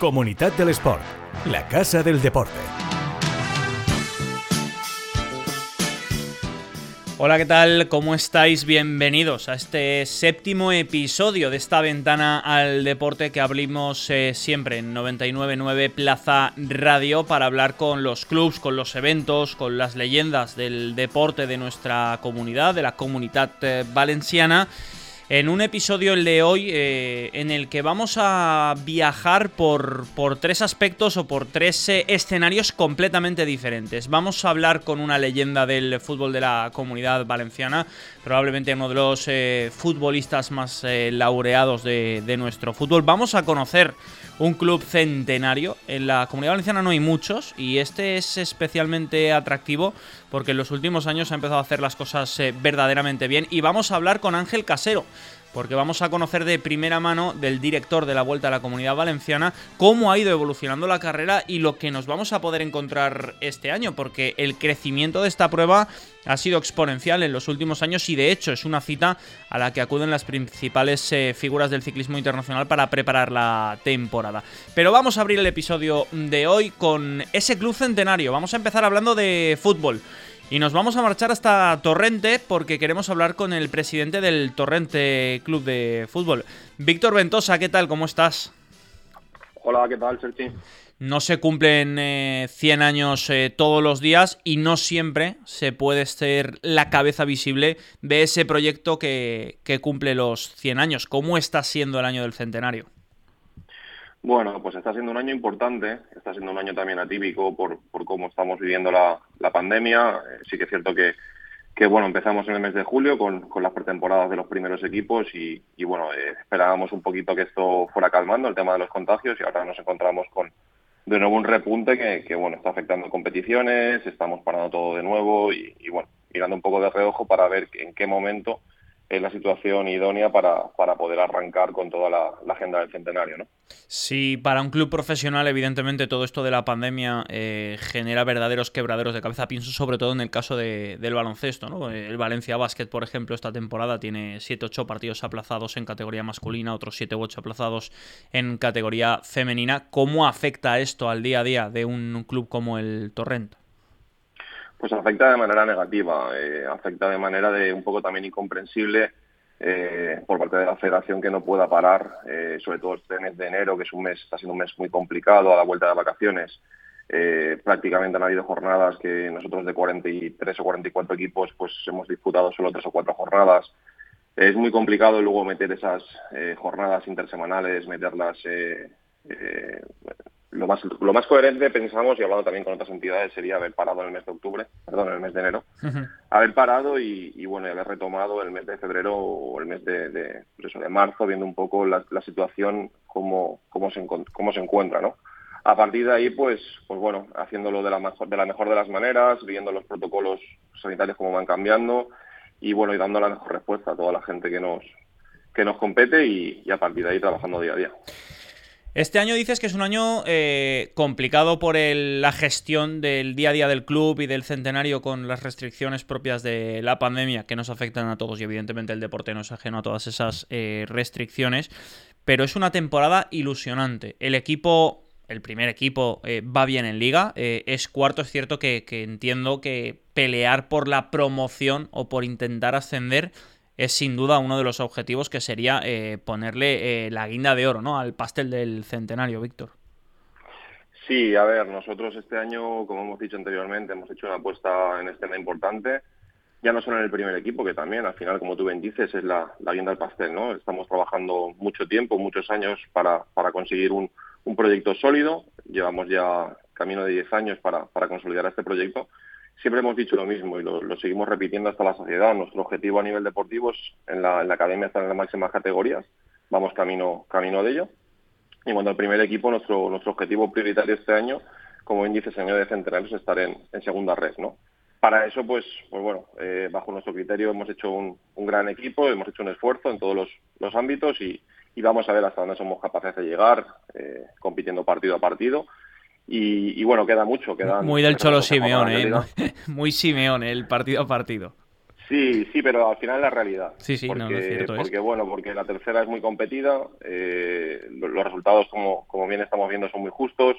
Comunidad del Sport, la casa del deporte. Hola, ¿qué tal? ¿Cómo estáis? Bienvenidos a este séptimo episodio de esta ventana al deporte que abrimos eh, siempre en 999 Plaza Radio para hablar con los clubs, con los eventos, con las leyendas del deporte de nuestra comunidad, de la comunidad eh, valenciana en un episodio el de hoy eh, en el que vamos a viajar por, por tres aspectos o por tres eh, escenarios completamente diferentes. Vamos a hablar con una leyenda del fútbol de la comunidad valenciana, probablemente uno de los eh, futbolistas más laureados de, de nuestro fútbol. Vamos a conocer un club centenario. En la comunidad valenciana no hay muchos y este es especialmente atractivo porque en los últimos años ha empezado a hacer las cosas eh, verdaderamente bien. Y vamos a hablar con Ángel Casero porque vamos a conocer de primera mano del director de la Vuelta a la Comunidad Valenciana cómo ha ido evolucionando la carrera y lo que nos vamos a poder encontrar este año, porque el crecimiento de esta prueba ha sido exponencial en los últimos años y de hecho es una cita a la que acuden las principales eh, figuras del ciclismo internacional para preparar la temporada. Pero vamos a abrir el episodio de hoy con ese club centenario. Vamos a empezar hablando de fútbol. Y nos vamos a marchar hasta Torrente porque queremos hablar con el presidente del Torrente Club de Fútbol. Víctor Ventosa, ¿qué tal? ¿Cómo estás? Hola, ¿qué tal, Sergi? No se cumplen 100 eh, años eh, todos los días y no siempre se puede ser la cabeza visible de ese proyecto que, que cumple los 100 años. ¿Cómo está siendo el año del centenario? Bueno, pues está siendo un año importante, está siendo un año también atípico por, por cómo estamos viviendo la, la pandemia. Eh, sí que es cierto que, que, bueno, empezamos en el mes de julio con, con las pretemporadas de los primeros equipos y, y bueno, eh, esperábamos un poquito que esto fuera calmando el tema de los contagios y ahora nos encontramos con de nuevo un repunte que, que bueno, está afectando competiciones, estamos parando todo de nuevo y, y bueno, mirando un poco de reojo para ver en qué momento es la situación idónea para, para poder arrancar con toda la, agenda del centenario. ¿no? Sí, para un club profesional, evidentemente, todo esto de la pandemia eh, genera verdaderos quebraderos de cabeza. Pienso sobre todo en el caso de, del baloncesto. ¿no? El Valencia Basket, por ejemplo, esta temporada tiene 7-8 partidos aplazados en categoría masculina, otros 7 8 aplazados en categoría femenina. ¿Cómo afecta esto al día a día de un club como el Torrent? Pues afecta de manera negativa, eh, afecta de manera de un poco también incomprensible eh, por parte de la federación que no pueda parar, eh, sobre todo este mes de enero, que es un mes, está siendo un mes muy complicado a la vuelta de vacaciones. prácticamente han habido jornadas que nosotros de 43 o 44 equipos pues hemos disputado solo tres o cuatro jornadas. Es muy complicado luego meter esas jornadas intersemanales, meterlas lo más, lo más coherente, pensamos, y hablando también con otras entidades, sería haber parado en el mes de octubre, perdón, en el mes de enero, haber parado y, y, bueno, haber retomado el mes de febrero o el mes de, de, pues eso, de marzo, viendo un poco la, la situación, cómo, cómo, se, cómo se encuentra, ¿no? A partir de ahí, pues, pues bueno, haciéndolo de la, mejor, de la mejor de las maneras, viendo los protocolos sanitarios cómo van cambiando y bueno, y dando la mejor respuesta a toda la gente que nos, que nos compete y, y a partir de ahí trabajando día a día. Este año dices que es un año eh, complicado por la gestión del día a día del club y del centenario con las restricciones propias de la pandemia que nos afectan a todos y evidentemente el deporte no es ajeno a todas esas eh, restricciones, pero es una temporada ilusionante. El equipo, el primer equipo, eh, va bien en liga, es cuarto, es cierto que entiendo que pelear por la promoción o por intentar ascender es sin duda uno de los objetivos que sería eh, ponerle eh, la guinda de oro ¿no? al pastel del centenario, Víctor. Sí, a ver, nosotros este año, como hemos dicho anteriormente, hemos hecho una apuesta en escena importante, ya no solo en el primer equipo, que también, al final, como tú bien dices, es la, guinda del pastel, ¿no? Estamos trabajando mucho tiempo, muchos años para, para conseguir un, proyecto sólido, llevamos ya camino de 10 años para consolidar este proyecto, siempre hemos dicho lo mismo y lo, seguimos repitiendo hasta la sociedad. Nuestro objetivo a nivel deportivo es en la, academia estar en las máximas categorías. Vamos camino, camino de ello. Y cuando el primer equipo, nuestro, nuestro objetivo prioritario este año, como bien dice señor de Centenario, es estar en, segunda red, ¿no? Para eso, pues, pues bueno, eh, bajo nuestro criterio hemos hecho un, gran equipo, hemos hecho un esfuerzo en todos los, los ámbitos y, y, vamos a ver hasta dónde somos capaces de llegar, eh, compitiendo partido a partido y, bueno, queda mucho. Queda muy del Cholo Simeone, ¿eh? muy Simeone el partido a partido. Sí, sí, pero al final es la realidad. Sí, sí, porque, no, es cierto. Porque, bueno, porque la tercera es muy competida, eh, los resultados, como, como bien estamos viendo, son muy justos.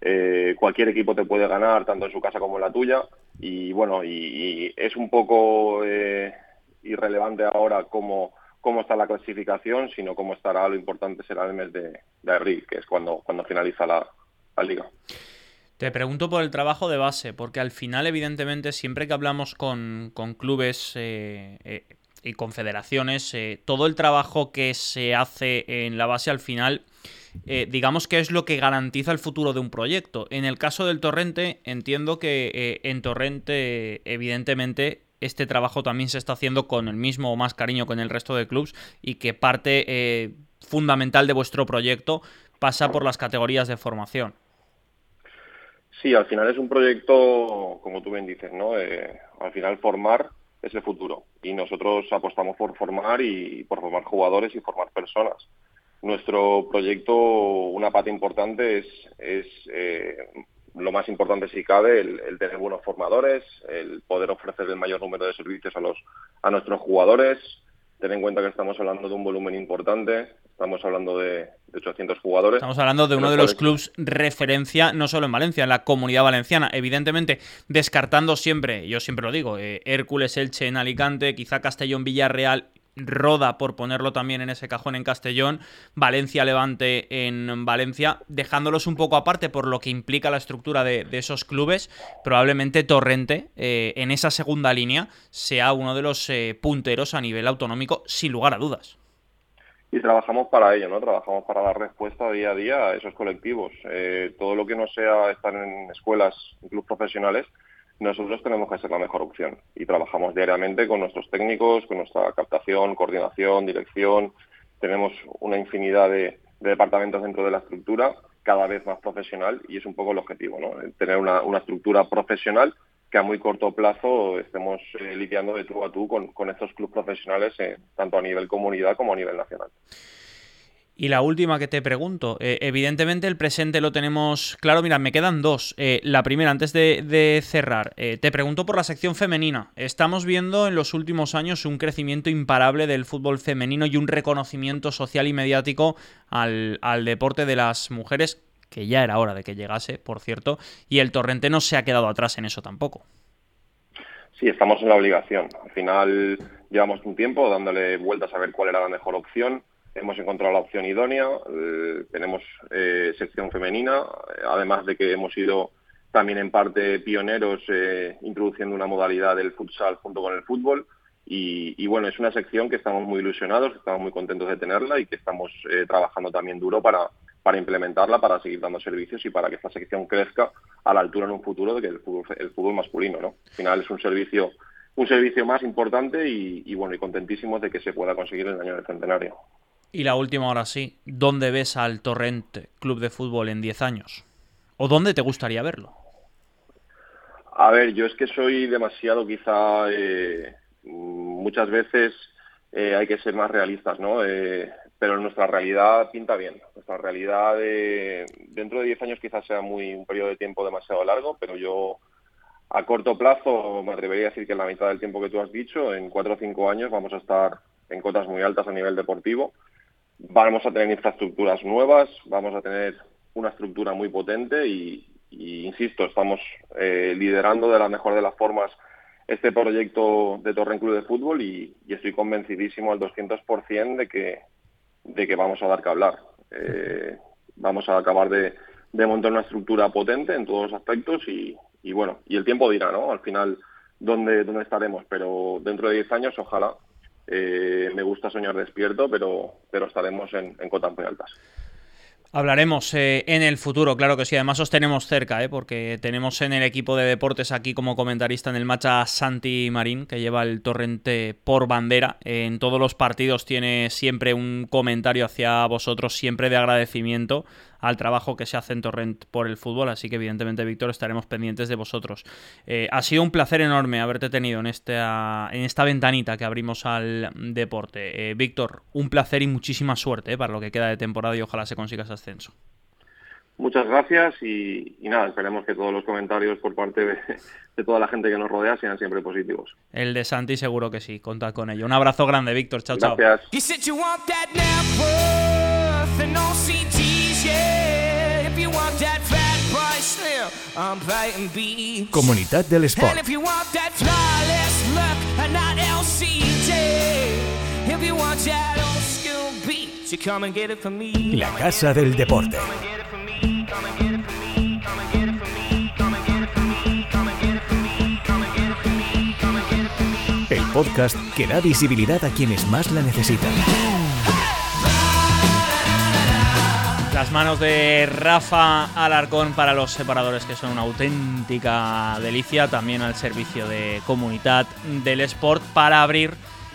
Eh, cualquier equipo te puede ganar, tanto en su casa como en la tuya. Y bueno, y, es un poco eh, irrelevante ahora cómo, cómo está la clasificación, sino cómo estará, lo importante será el mes de, abril, que es cuando, cuando finaliza la liga. Te pregunto por el trabajo de base, porque al final, evidentemente, siempre que hablamos con, clubes eh, eh, y confederaciones, eh, todo el trabajo que se hace en la base al final, digamos que es lo que garantiza el futuro de un proyecto. En el caso del Torrente, entiendo que en Torrente, evidentemente, este trabajo también se está haciendo con el mismo o más cariño con el resto de clubes y que parte fundamental de vuestro proyecto pasa por las categorías de formación. Sí, al final es un proyecto, como tú bien dices, ¿no? Eh, al final formar es el futuro y nosotros apostamos por formar y por formar jugadores y formar personas. Nuestro proyecto, una pata importante es, es eh, lo más importante si cabe, el, tener buenos formadores, el poder ofrecer el mayor número de servicios a, los, a nuestros jugadores. Ten en cuenta que estamos hablando de un volumen importante, Estamos hablando de, 800 jugadores. Estamos hablando de uno de los clubes referencia, no solo en Valencia, en la comunidad valenciana. Evidentemente, descartando siempre, yo siempre lo digo, eh, Hércules, Elche en Alicante, quizá Castellón, Villarreal Roda, por ponerlo también en ese cajón en Castellón, Valencia Levante en Valencia, dejándolos un poco aparte por lo que implica la estructura de, esos clubes, probablemente Torrente eh, en esa segunda línea sea uno de los eh, punteros a nivel autonómico, sin lugar a dudas y trabajamos para ello, ¿no? Trabajamos para dar respuesta día a día a esos colectivos. Eh, todo lo que no sea estar en escuelas, en clubes profesionales, nosotros tenemos que ser la mejor opción y trabajamos diariamente con nuestros técnicos, con nuestra captación, coordinación, dirección. Tenemos una infinidad de, departamentos dentro de la estructura, cada vez más profesional y es un poco el objetivo, ¿no? Tener una, estructura profesional que a muy corto plazo estemos eh, lidiando de tú a tú con, estos clubes profesionales, eh, tanto a nivel comunidad como a nivel nacional. Y la última que te pregunto, eh, evidentemente el presente lo tenemos claro, mira, me quedan dos. la primera, antes de, cerrar, te pregunto por la sección femenina. Estamos viendo en los últimos años un crecimiento imparable del fútbol femenino y un reconocimiento social y mediático al, al deporte de las mujeres que ya era hora de que llegase, por cierto, y el Torrente no se ha quedado atrás en eso tampoco. Sí, estamos en la obligación. Al final llevamos un tiempo dándole vueltas a ver cuál era la mejor opción. Hemos encontrado la opción idónea, eh, tenemos eh, sección femenina, además de que hemos sido también en parte pioneros eh, introduciendo una modalidad del futsal junto con el fútbol. Y, bueno, es una sección que estamos muy ilusionados, estamos muy contentos de tenerla y que estamos trabajando también duro para, implementarla, para seguir dando servicios y para que esta sección crezca a la altura en un futuro de que el fútbol, masculino, ¿no? Al final es un servicio un servicio más importante y, bueno y contentísimos de que se pueda conseguir el año del centenario. Y la última ahora sí, ¿dónde ves al Torrente Club de Fútbol en 10 años? ¿O dónde te gustaría verlo? A ver, yo es que soy demasiado quizá eh, muchas veces eh, hay que ser más realistas, ¿no? Eh, pero nuestra realidad pinta bien. Nuestra realidad de, dentro de 10 años quizás sea muy un periodo de tiempo demasiado largo, pero yo a corto plazo me atrevería a decir que en la mitad del tiempo que tú has dicho, en 4 o 5 años vamos a estar en cotas muy altas a nivel deportivo. Vamos a tener infraestructuras nuevas, vamos a tener una estructura muy potente y, insisto, estamos eh, liderando de la mejor de las formas este proyecto de Torre Club de Fútbol y, y estoy convencidísimo al 200% de que, de que vamos a dar que hablar. Eh, vamos a acabar de, montar una estructura potente en todos los aspectos y, bueno, y el tiempo dirá, ¿no? Al final, dónde, dónde estaremos, pero dentro de 10 años, ojalá. Eh, me gusta soñar despierto, pero, pero estaremos en, en cotas muy altas. Hablaremos eh, en el futuro, claro que sí. Además os tenemos cerca, eh, porque tenemos en el equipo de deportes aquí como comentarista en el match a Santi Marín, que lleva el torrente por bandera. En todos los partidos tiene siempre un comentario hacia vosotros, siempre de agradecimiento al trabajo que se hace en Torrent por el fútbol, así que evidentemente, Víctor, estaremos pendientes de vosotros. Eh, ha sido un placer enorme haberte tenido en esta, en esta ventanita que abrimos al deporte. Eh, Víctor, un placer y muchísima suerte eh, para lo que queda de temporada y ojalá se consiga ese ascenso. muchas gracias y, nada, esperemos que todos los comentarios por parte de, toda la gente que nos rodea sean siempre positivos. El de Santi seguro que sí, contad con ello. Un abrazo grande, Víctor. Chao, chao. Gracias. Comunidad del Sport. La Casa del Deporte. El podcast que da visibilidad a quienes más la necesitan. Manos de Rafa Alarcón para los separadores, que son una auténtica delicia, también al servicio de comunidad del Sport para abrir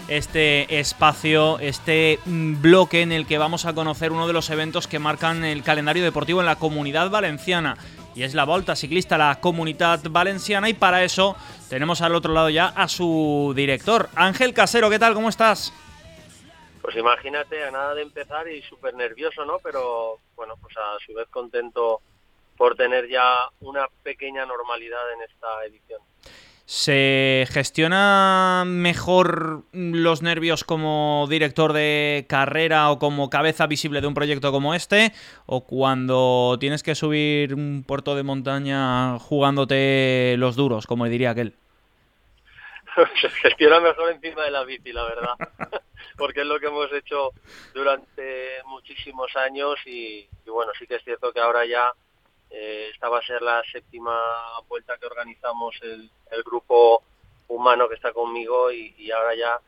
este espacio, este bloque en el que vamos a conocer uno de los eventos que marcan el calendario deportivo en la comunidad valenciana. Y es la Volta Ciclista, la comunidad valenciana. Y para eso tenemos al otro lado ya a su director, Ángel Casero. ¿Qué tal? ¿Cómo estás? Pues imagínate, a nada de empezar y súper nervioso, ¿no? Pero bueno, pues a su vez contento por tener ya una pequeña normalidad en esta edición. ¿Se gestiona mejor los nervios como director de carrera o como cabeza visible de un proyecto como este? ¿O cuando tienes que subir un puerto de montaña jugándote los duros, como diría aquel? Se gestiona mejor encima de la bici, la verdad. Porque es lo que hemos hecho durante muchísimos años y, bueno, sí que es cierto que ahora ya eh, esta va a ser la séptima vuelta que organizamos el, grupo humano que está conmigo y, ahora ya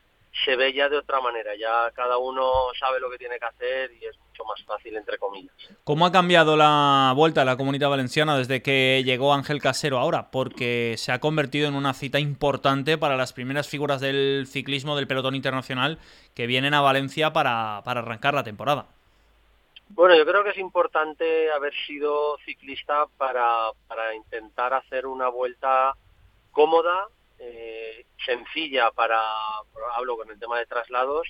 se ve ya de otra manera, ya cada uno sabe lo que tiene que hacer y es mucho más fácil, entre comillas. ¿Cómo ha cambiado la vuelta a la comunidad valenciana desde que llegó Ángel Casero ahora? Porque se ha convertido en una cita importante para las primeras figuras del ciclismo del pelotón internacional que vienen a Valencia para arrancar la temporada. Bueno, yo creo que es importante haber sido ciclista para, para intentar hacer una vuelta cómoda, eh, sencilla para, hablo con el tema de traslados,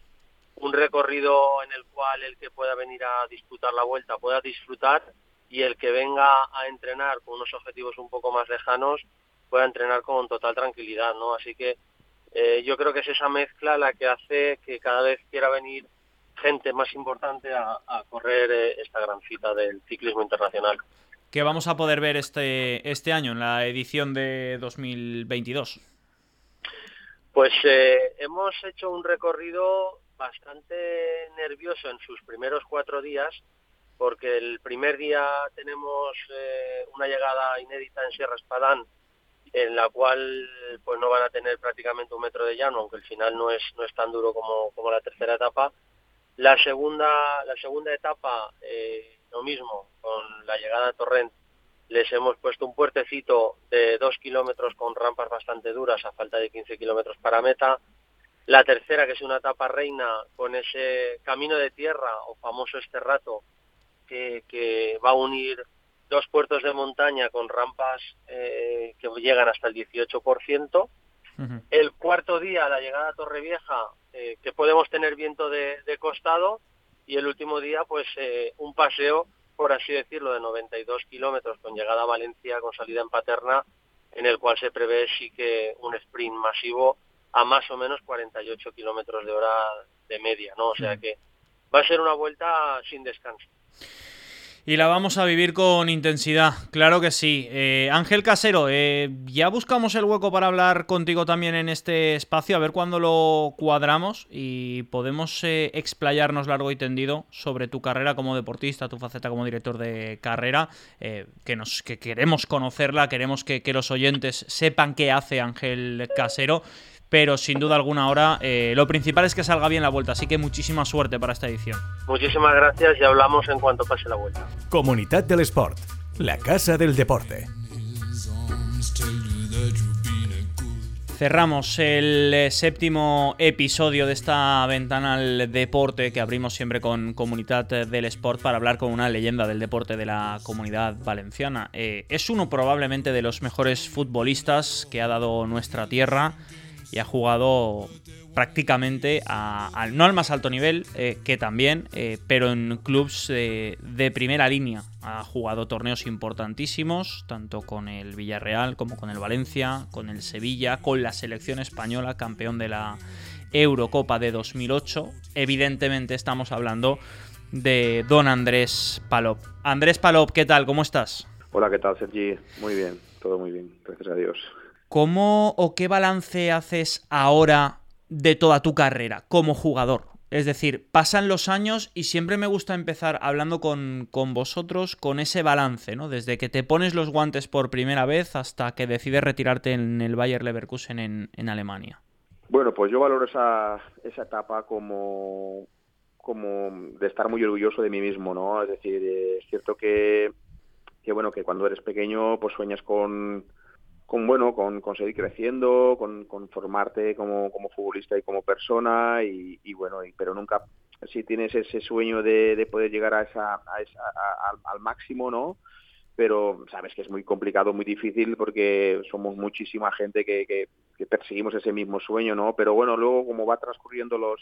un recorrido en el cual el que pueda venir a disputar la vuelta pueda disfrutar y el que venga a entrenar con unos objetivos un poco más lejanos pueda entrenar con total tranquilidad, ¿no? Así que eh, yo creo que es esa mezcla la que hace que cada vez quiera venir gente más importante a, correr eh, esta gran cita del ciclismo internacional. ¿Qué vamos a poder ver este, este año en la edición de 2022? Pues eh, hemos hecho un recorrido bastante nervioso en sus primeros cuatro días, porque el primer día tenemos eh, una llegada inédita en Sierra Espadán, en la cual pues no van a tener prácticamente un metro de llano, aunque el final no es, no es tan duro como, como la tercera etapa, la segunda, la segunda etapa, eh, lo mismo, con la llegada a Torrent, les hemos puesto un puertecito de dos kilómetros con rampas bastante duras a falta de 15 kilómetros para meta. La tercera, que es una etapa reina, con ese camino de tierra o famoso este rato, que, va a unir dos puertos de montaña con rampas eh, que llegan hasta el 18%. El cuarto día, la llegada a Torrevieja, eh, que podemos tener viento de, costado y el último día pues eh, un paseo por así decirlo de 92 kilómetros con llegada a Valencia con salida en Paterna en el cual se prevé sí que un sprint masivo a más o menos 48 kilómetros de hora de media no o sea que va a ser una vuelta sin descanso y la vamos a vivir con intensidad, claro que sí. Eh, Ángel Casero, eh, ya buscamos el hueco para hablar contigo también en este espacio, a ver cuándo lo cuadramos y podemos eh, explayarnos largo y tendido sobre tu carrera como deportista, tu faceta como director de carrera, que, nos, que queremos conocerla, queremos que, que los oyentes sepan qué hace Ángel Casero pero sin duda alguna ahora eh, lo principal es que salga bien la vuelta, así que muchísima suerte para esta edición. Muchísimas gracias y hablamos en cuanto pase la vuelta. Comunidad del Sport, la casa del deporte. Cerramos el eh, séptimo episodio de esta ventana al deporte que abrimos siempre con Comunidad del Sport para hablar con una leyenda del deporte de la comunidad valenciana. Eh, es uno probablemente de los mejores futbolistas que ha dado nuestra tierra y ha jugado prácticamente no al más alto nivel, eh, que también, eh, pero en clubes de primera línea. Ha jugado torneos importantísimos, tanto con el Villarreal como con el Valencia, con el Sevilla, con la selección española, campeón de la Eurocopa de 2008. Evidentemente estamos hablando de don Andrés Palop. Andrés Palop, ¿qué tal? ¿Cómo estás? Hola, ¿qué tal, Sergi? Muy bien, todo muy bien, gracias a Dios. ¿Cómo o qué balance haces ahora de toda tu carrera como jugador? Es decir, pasan los años y siempre me gusta empezar hablando con, vosotros con ese balance, ¿no? Desde que te pones los guantes por primera vez hasta que decides retirarte en el Bayer Leverkusen en, en Alemania. Bueno, pues yo valoro esa, esa etapa como, como de estar muy orgulloso de mí mismo, ¿no? Es decir, es cierto que, que bueno, que cuando eres pequeño pues sueñas con con bueno con, seguir creciendo con, formarte como, como, futbolista y como persona y, bueno y, pero nunca si tienes ese sueño de, poder llegar a esa, al, máximo no pero sabes que es muy complicado muy difícil porque somos muchísima gente que, que, perseguimos ese mismo sueño no pero bueno luego como va transcurriendo los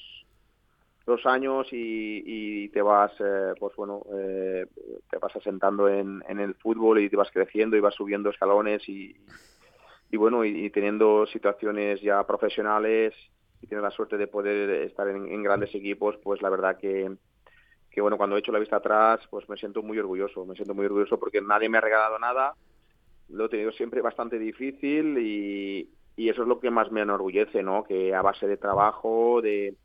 los años y, te vas eh, pues bueno eh, te vas asentando en, en el fútbol y te vas creciendo y vas subiendo escalones y, y bueno, y, teniendo situaciones ya profesionales y tener la suerte de poder estar en, grandes equipos, pues la verdad que, que, bueno, cuando he hecho la vista atrás, pues me siento muy orgulloso, me siento muy orgulloso porque nadie me ha regalado nada, lo he tenido siempre bastante difícil y, y eso es lo que más me enorgullece, ¿no? Que a base de trabajo, de,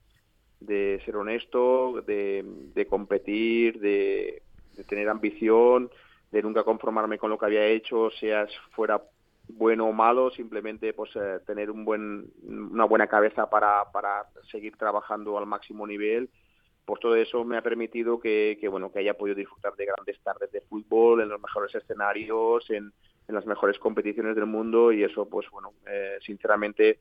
de ser honesto, de, de competir, de, tener ambición, de nunca conformarme con lo que había hecho, seas fuera bueno o malo, simplemente pues eh, tener un buen, una buena cabeza para, para seguir trabajando al máximo nivel. Pues todo eso me ha permitido que, que, bueno que haya podido disfrutar de grandes tardes de fútbol en los mejores escenarios, en, en las mejores competiciones del mundo y eso pues bueno eh, sinceramente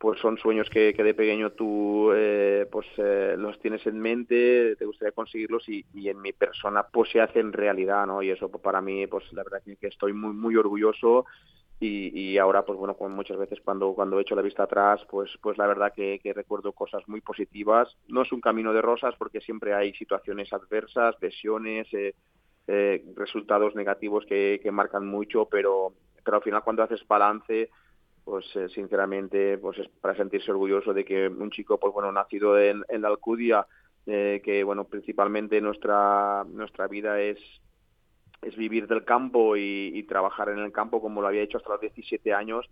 pues son sueños que, que de pequeño tú eh, pues los tienes en mente, te gustaría conseguirlos y, en mi persona pues se hacen realidad, ¿no? Y eso pues, para mí pues la verdad que estoy muy muy orgulloso y, ahora pues bueno muchas veces cuando cuando he hecho la vista atrás pues pues la verdad que, recuerdo cosas muy positivas no es un camino de rosas porque siempre hay situaciones adversas lesiones eh, eh, resultados negativos que, marcan mucho pero pero al final cuando haces balance pues eh, sinceramente pues es para sentirse orgulloso de que un chico pues bueno nacido en, en la Alcudia que bueno principalmente nuestra nuestra vida es es vivir del campo y, trabajar en el campo como lo había hecho hasta los 17 años,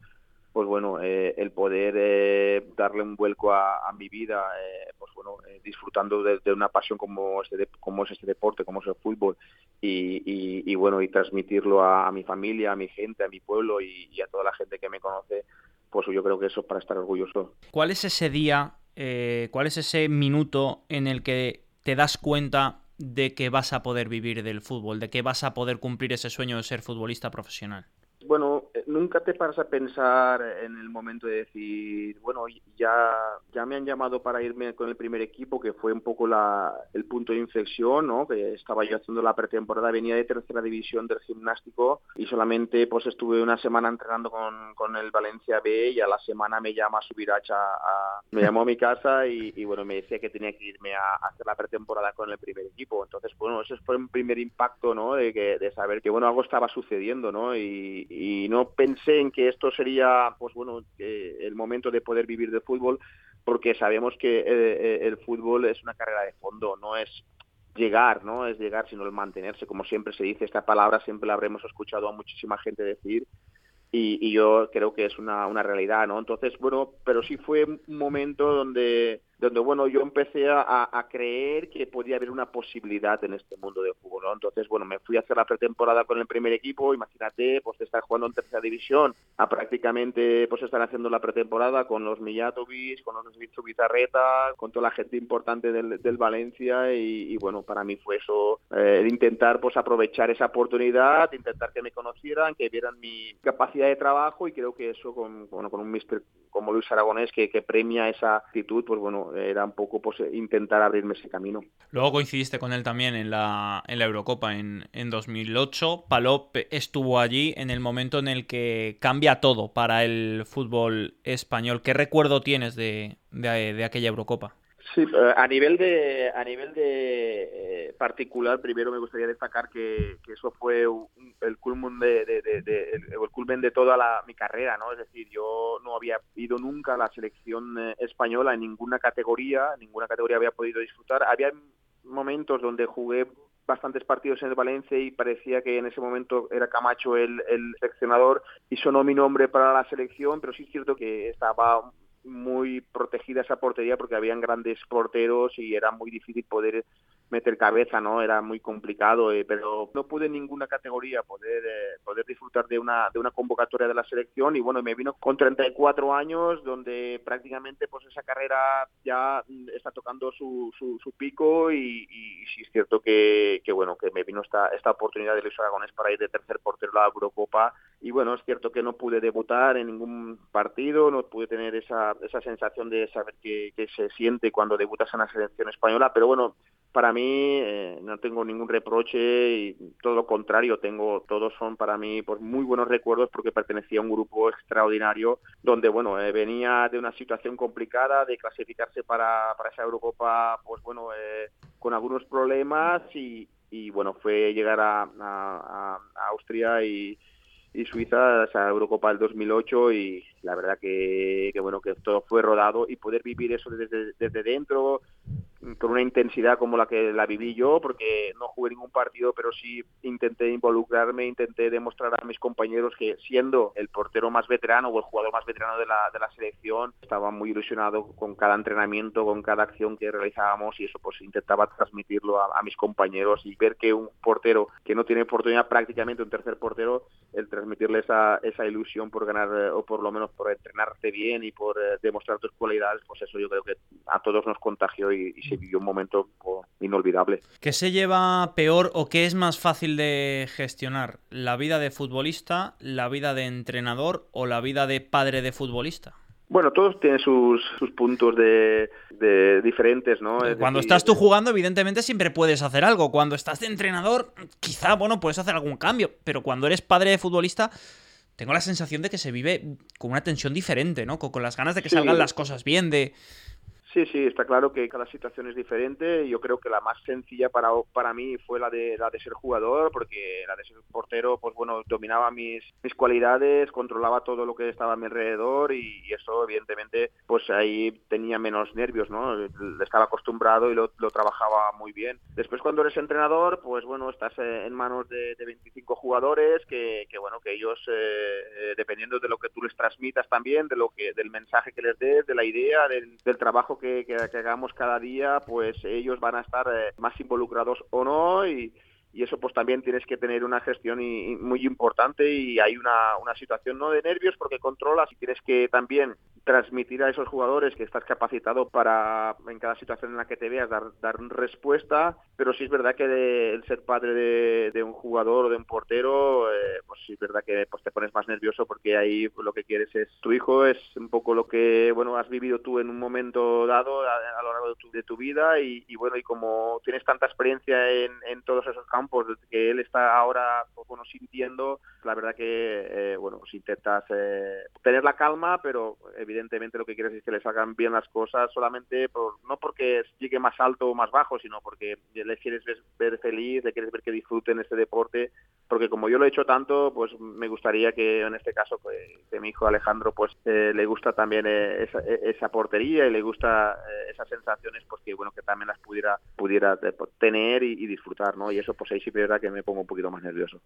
pues bueno, eh, el poder eh, darle un vuelco a, mi vida, eh, pues bueno, disfrutando de, una pasión como, este como es este deporte, como es el fútbol, y, bueno, y transmitirlo a, mi familia, a mi gente, a mi pueblo y, y, a toda la gente que me conoce, pues yo creo que eso es para estar orgulloso. ¿Cuál es ese día, cuál es ese minuto en el que te das cuenta de que vas a poder vivir del fútbol, de que vas a poder cumplir ese sueño de ser futbolista profesional? Bueno, eh, nunca te paras a pensar en el momento de decir, bueno, ya, ya me han llamado para irme con el primer equipo, que fue un poco la, el punto de inflexión, ¿no? Que estaba yo haciendo la pretemporada, venía de tercera división del gimnástico y solamente pues estuve una semana entrenando con, con el Valencia B y a la semana me llama Subiracha, a, me llamó a mi casa y, bueno, me decía que tenía que irme a, hacer la pretemporada con el primer equipo. Entonces, bueno, ese fue un primer impacto, ¿no? De, que, de saber que, bueno, algo estaba sucediendo, ¿no? Y no pensé en que esto sería, pues bueno, el momento de poder vivir de fútbol, porque sabemos que eh, eh, el fútbol es una carrera de fondo, no es llegar, no es llegar, sino el mantenerse, como siempre se dice, esta palabra siempre la habremos escuchado a muchísima gente decir, y, y yo creo que es una, una realidad, ¿no? Entonces, bueno, pero sí fue un momento donde donde bueno yo empecé a, creer que podía haber una posibilidad en este mundo del fútbol ¿no? entonces bueno me fui a hacer la pretemporada con el primer equipo imagínate pues estar jugando en tercera división a prácticamente pues estar haciendo la pretemporada con los Mijatovic con los Bizarreta con toda la gente importante del, Valencia y, bueno para mí fue eso eh, intentar pues aprovechar esa oportunidad intentar que me conocieran que vieran mi capacidad de trabajo y creo que eso con bueno con un mister como Luis Aragonés que premia esa actitud pues bueno era un poco pues, intentar abrirme ese camino. Luego coincidiste con él también en la, en la Eurocopa en, en 2008. Palop estuvo allí en el momento en el que cambia todo para el fútbol español. ¿Qué recuerdo tienes de, de aquella Eurocopa? Sí, eh, a nivel de a nivel de eh, particular, primero me gustaría destacar que, eso fue el culmen de, el culmen de toda la, mi carrera, ¿no? Es decir, yo no había ido nunca a la selección eh, española en ninguna categoría, ninguna categoría había podido disfrutar. Había momentos donde jugué bastantes partidos en el Valencia y parecía que en ese momento era Camacho el, el seleccionador y sonó mi nombre para la selección, pero sí es cierto que estaba muy protegida esa portería porque habían grandes porteros y era muy difícil poder meter cabeza, ¿no? Era muy complicado, eh, pero no pude en ninguna categoría poder eh, poder disfrutar de una de una convocatoria de la selección y bueno, me vino con 34 años donde prácticamente pues esa carrera ya está tocando su, su, pico y, y, sí es cierto que, que, bueno, que me vino esta esta oportunidad de Luis Aragones para ir de tercer portero a la Eurocopa y bueno, es cierto que no pude debutar en ningún partido, no pude tener esa, esa sensación de saber qué, qué se siente cuando debutas en la selección española, pero bueno, para mí eh, no tengo ningún reproche y todo lo contrario, tengo todos son para mí pues muy buenos recuerdos porque pertenecía a un grupo extraordinario donde bueno eh, venía de una situación complicada de clasificarse para, para esa Eurocopa pues bueno eh, con algunos problemas y, y bueno fue llegar a, a, a Austria y y Suiza, esa Eurocopa del 2008 y la verdad que, que, bueno que todo fue rodado y poder vivir eso desde, desde dentro con una intensidad como la que la viví yo, porque no jugué ningún partido, pero sí intenté involucrarme, intenté demostrar a mis compañeros que siendo el portero más veterano o el jugador más veterano de la, de la selección, estaba muy ilusionado con cada entrenamiento, con cada acción que realizábamos y eso pues intentaba transmitirlo a, mis compañeros y ver que un portero que no tiene oportunidad prácticamente, un tercer portero, el transmitirle esa, esa ilusión por ganar eh, o por lo menos por entrenarte bien y por eh, demostrar tus cualidades, pues eso yo creo que a todos nos contagió y, y se vivió un momento inolvidable. ¿Qué se lleva peor o qué es más fácil de gestionar? ¿La vida de futbolista, la vida de entrenador o la vida de padre de futbolista? Bueno, todos tienen sus, puntos de, diferentes, ¿no? Cuando estás tú jugando, evidentemente siempre puedes hacer algo. Cuando estás de entrenador, quizá, bueno, puedes hacer algún cambio. Pero cuando eres padre de futbolista, tengo la sensación de que se vive con una tensión diferente, ¿no? Con, las ganas de que salgan las cosas bien, de... Sí, sí, está claro que cada situación es diferente. Yo creo que la más sencilla para, para mí fue la de la de ser jugador, porque la de ser portero, pues bueno, dominaba mis, mis cualidades, controlaba todo lo que estaba a mi alrededor y, eso, evidentemente, pues ahí tenía menos nervios, ¿no? Estaba acostumbrado y lo, lo trabajaba muy bien. Después, cuando eres entrenador, pues bueno, estás eh, en manos de, de 25 jugadores que, que, bueno, que ellos, eh, eh, dependiendo de lo que tú les transmitas también, de lo que, del mensaje que les des, de la idea, del, del trabajo que, hagamos cada día, pues ellos van a estar eh, más involucrados o no y, y eso pues también tienes que tener una gestión muy importante y hay una, una situación no de nervios porque controlas y tienes que también transmitir a esos jugadores que estás capacitado para en cada situación en la que te veas dar, dar respuesta, pero sí es verdad que el ser padre de, un jugador o de un portero, eh, pues sí es verdad que pues te pones más nervioso porque ahí lo que quieres es tu hijo, es un poco lo que bueno has vivido tú en un momento dado a, lo largo de tu, de tu vida y, bueno y como tienes tanta experiencia en, en todos esos campos que él está ahora pues, bueno sintiendo, la verdad que eh, bueno pues intentas eh, tener la calma, pero evidentemente lo que quieres es que le salgan bien las cosas solamente por, no porque llegue más alto o más bajo, sino porque le quieres ver, feliz, le quieres ver que disfrute en este deporte, porque como yo lo he hecho tanto, pues me gustaría que en este caso pues, que mi hijo Alejandro pues eh, le gusta también esa, eh, esa, portería y le gusta esas sensaciones, pues que bueno que también las pudiera pudiera pues, tener y, disfrutar, ¿no? Y eso pues ahí sí es verdad que me pongo un poquito más nervioso.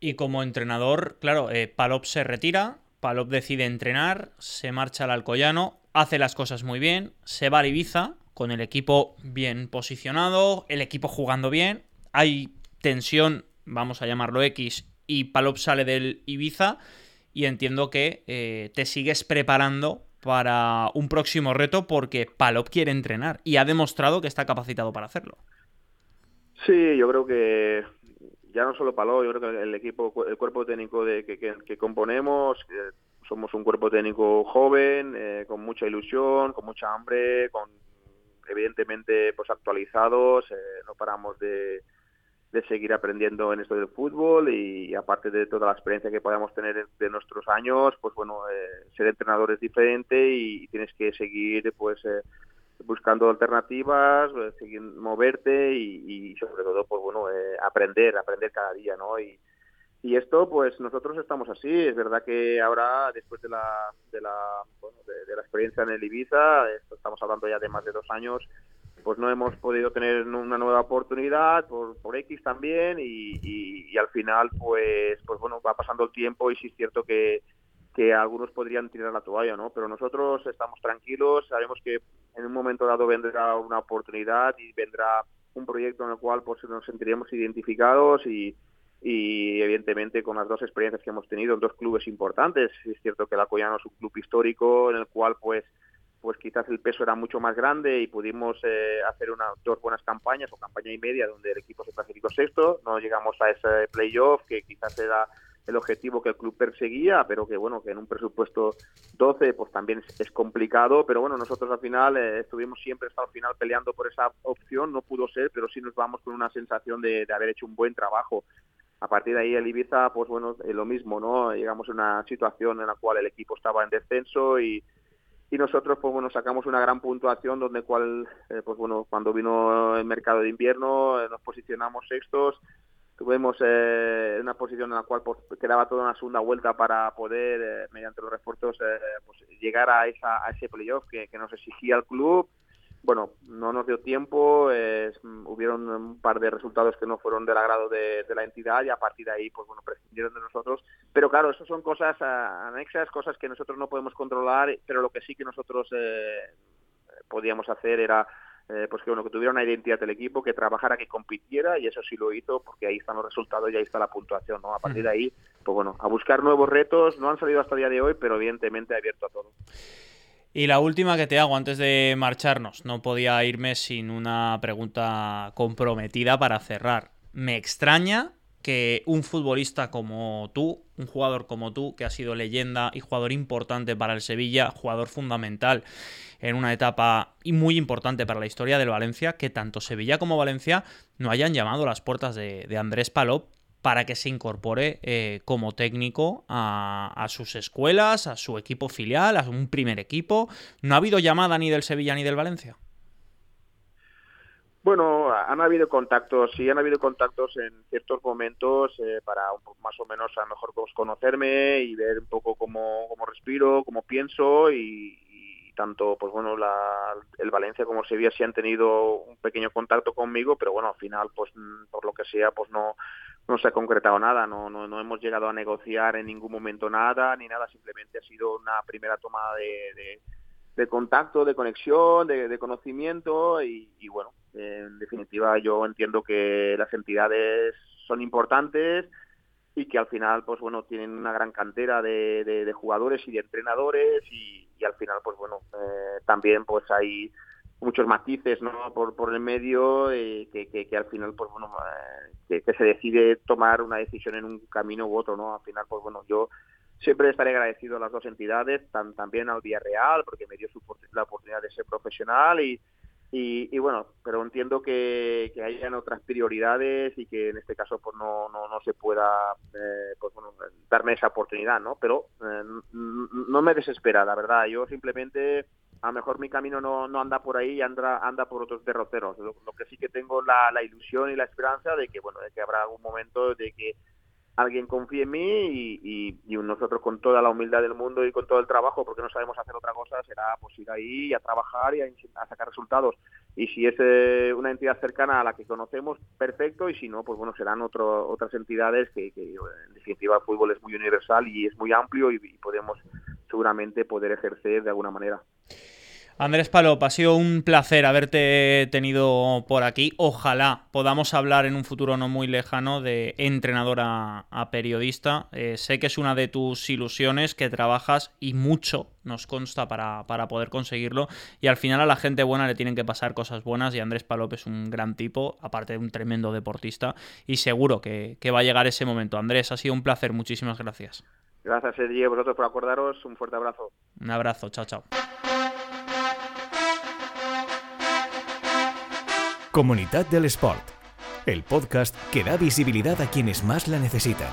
Y como entrenador, claro, Palop se retira, Palop decide entrenar, se marcha al Alcoyano, hace las cosas muy bien, se va a Ibiza con el equipo bien posicionado, el equipo jugando bien, hay tensión, vamos a llamarlo X, y Palop sale del Ibiza y entiendo que eh, te sigues preparando para un próximo reto porque Palop quiere entrenar y ha demostrado que está capacitado para hacerlo. Sí, yo creo que ya no solo Paló, yo creo que el equipo, el cuerpo técnico de, que, componemos, somos un cuerpo técnico joven, eh, con mucha ilusión, con mucha hambre, con evidentemente pues actualizados, no paramos de, de seguir aprendiendo en esto del fútbol y, aparte de toda la experiencia que podamos tener de nuestros años, pues bueno, eh, ser entrenador es diferente y, tienes que seguir pues eh, buscando alternativas, eh, seguir moverte y, sobre todo pues bueno, aprender, aprender cada día, ¿no? Y, y esto pues nosotros estamos así, es verdad que ahora después de la de la, bueno, de la experiencia en el Ibiza, estamos hablando ya de más de dos años, pues no hemos podido tener una nueva oportunidad por, por X también y, al final pues pues bueno va pasando el tiempo y sí es cierto que, que algunos podrían tirar la toalla, ¿no? Pero nosotros estamos tranquilos, sabemos que en un momento dado vendrá una oportunidad y vendrá un proyecto en el cual pues nos sentiríamos identificados y, y evidentemente con las dos experiencias que hemos tenido en dos clubes importantes. Es cierto que la Coyano es un club histórico en el cual pues pues quizás el peso era mucho más grande y pudimos eh, hacer una, dos buenas campañas o campaña y media donde el equipo se clasificó sexto. No llegamos a ese playoff que quizás era el objetivo que el club perseguía, pero que bueno, que en un presupuesto 12 pues también es, complicado, pero bueno, nosotros al final eh, estuvimos siempre hasta el final peleando por esa opción, no pudo ser, pero sí nos vamos con una sensación de, haber hecho un buen trabajo. A partir de ahí el Ibiza, pues bueno, lo mismo, ¿no? Llegamos a una situación en la cual el equipo estaba en descenso y, nosotros pues bueno sacamos una gran puntuación donde cual eh, pues bueno cuando vino el mercado de invierno eh, nos posicionamos sextos tuvimos eh, una posición en la cual pues, quedaba toda una segunda vuelta para poder mediante los refuerzos pues, llegar a esa a ese playoff que, que nos exigía el club bueno, no nos dio tiempo, hubieron un par de resultados que no fueron del agrado de, la entidad y a partir de ahí, pues bueno, prescindieron de nosotros. Pero claro, eso son cosas ah, anexas, cosas que nosotros no podemos controlar, pero lo que sí que nosotros eh, podíamos hacer era eh, pues que bueno que tuviera una identidad del equipo, que trabajara, que compitiera y eso sí lo hizo porque ahí están los resultados y ahí está la puntuación, ¿no? A partir de ahí, pues bueno, a buscar nuevos retos, no han salido hasta el día de hoy, pero evidentemente abierto a todo. Y la última que te hago antes de marcharnos, no podía irme sin una pregunta comprometida para cerrar. Me extraña que un futbolista como tú, un jugador como tú, que ha sido leyenda y jugador importante para el Sevilla, jugador fundamental en una etapa y muy importante para la historia del Valencia, que tanto Sevilla como Valencia no hayan llamado las puertas de, de Andrés Palop para que se incorpore eh, como técnico a, sus escuelas, a su equipo filial, a un primer equipo. ¿No ha habido llamada ni del Sevilla ni del Valencia? Bueno, han habido contactos, sí han habido contactos en ciertos momentos eh, para más o menos a lo mejor pues, conocerme y ver un poco cómo, cómo respiro, cómo pienso y, tanto pues bueno el Valencia como Sevilla sí han tenido un pequeño contacto conmigo pero bueno al final pues mm, por lo que sea pues no no se ha concretado nada, no, no, no, hemos llegado a negociar en ningún momento nada, ni nada, simplemente ha sido una primera toma de, de, contacto, de conexión, de, conocimiento y, bueno, en definitiva yo entiendo que las entidades son importantes y que al final pues bueno tienen una gran cantera de, de jugadores y de entrenadores y, y, al final pues bueno eh, también pues hay muchos matices ¿no? por, por el medio eh, que, que, al final pues bueno eh, que, se decide tomar una decisión en un camino u otro no al final pues bueno yo siempre estaré agradecido a las dos entidades tan, también al Villarreal porque me dio su, la oportunidad de ser profesional y, y, bueno pero entiendo que, que hayan otras prioridades y que en este caso pues no, no, no se pueda eh, pues bueno, darme esa oportunidad no pero no me desespera la verdad yo simplemente a lo mejor mi camino no, no anda por ahí y anda, anda por otros derroteros. Lo, que sí que tengo la, la, ilusión y la esperanza de que, bueno, de que habrá algún momento de que alguien confíe en mí y, y, nosotros con toda la humildad del mundo y con todo el trabajo, porque no sabemos hacer otra cosa, será pues ir ahí a trabajar y a, sacar resultados. Y si es eh, una entidad cercana a la que conocemos, perfecto, y si no, pues bueno, serán otro, otras entidades que, que, en definitiva el fútbol es muy universal y es muy amplio y podemos seguramente poder ejercer de alguna manera. Andrés Palop, ha sido un placer haberte tenido por aquí. Ojalá podamos hablar en un futuro no muy lejano de entrenador a, periodista. Eh, sé que es una de tus ilusiones que trabajas y mucho nos consta para, poder conseguirlo. Y al final a la gente buena le tienen que pasar cosas buenas y Andrés Palop es un gran tipo, aparte de un tremendo deportista. Y seguro que, que va a llegar ese momento. Andrés, ha sido un placer. Muchísimas gracias. Gracias, Eddie, vosotros por acordaros. Un fuerte abrazo. Un abrazo. Chao, chao. Comunidad del Sport, el podcast que da visibilidad a quienes más la necesitan.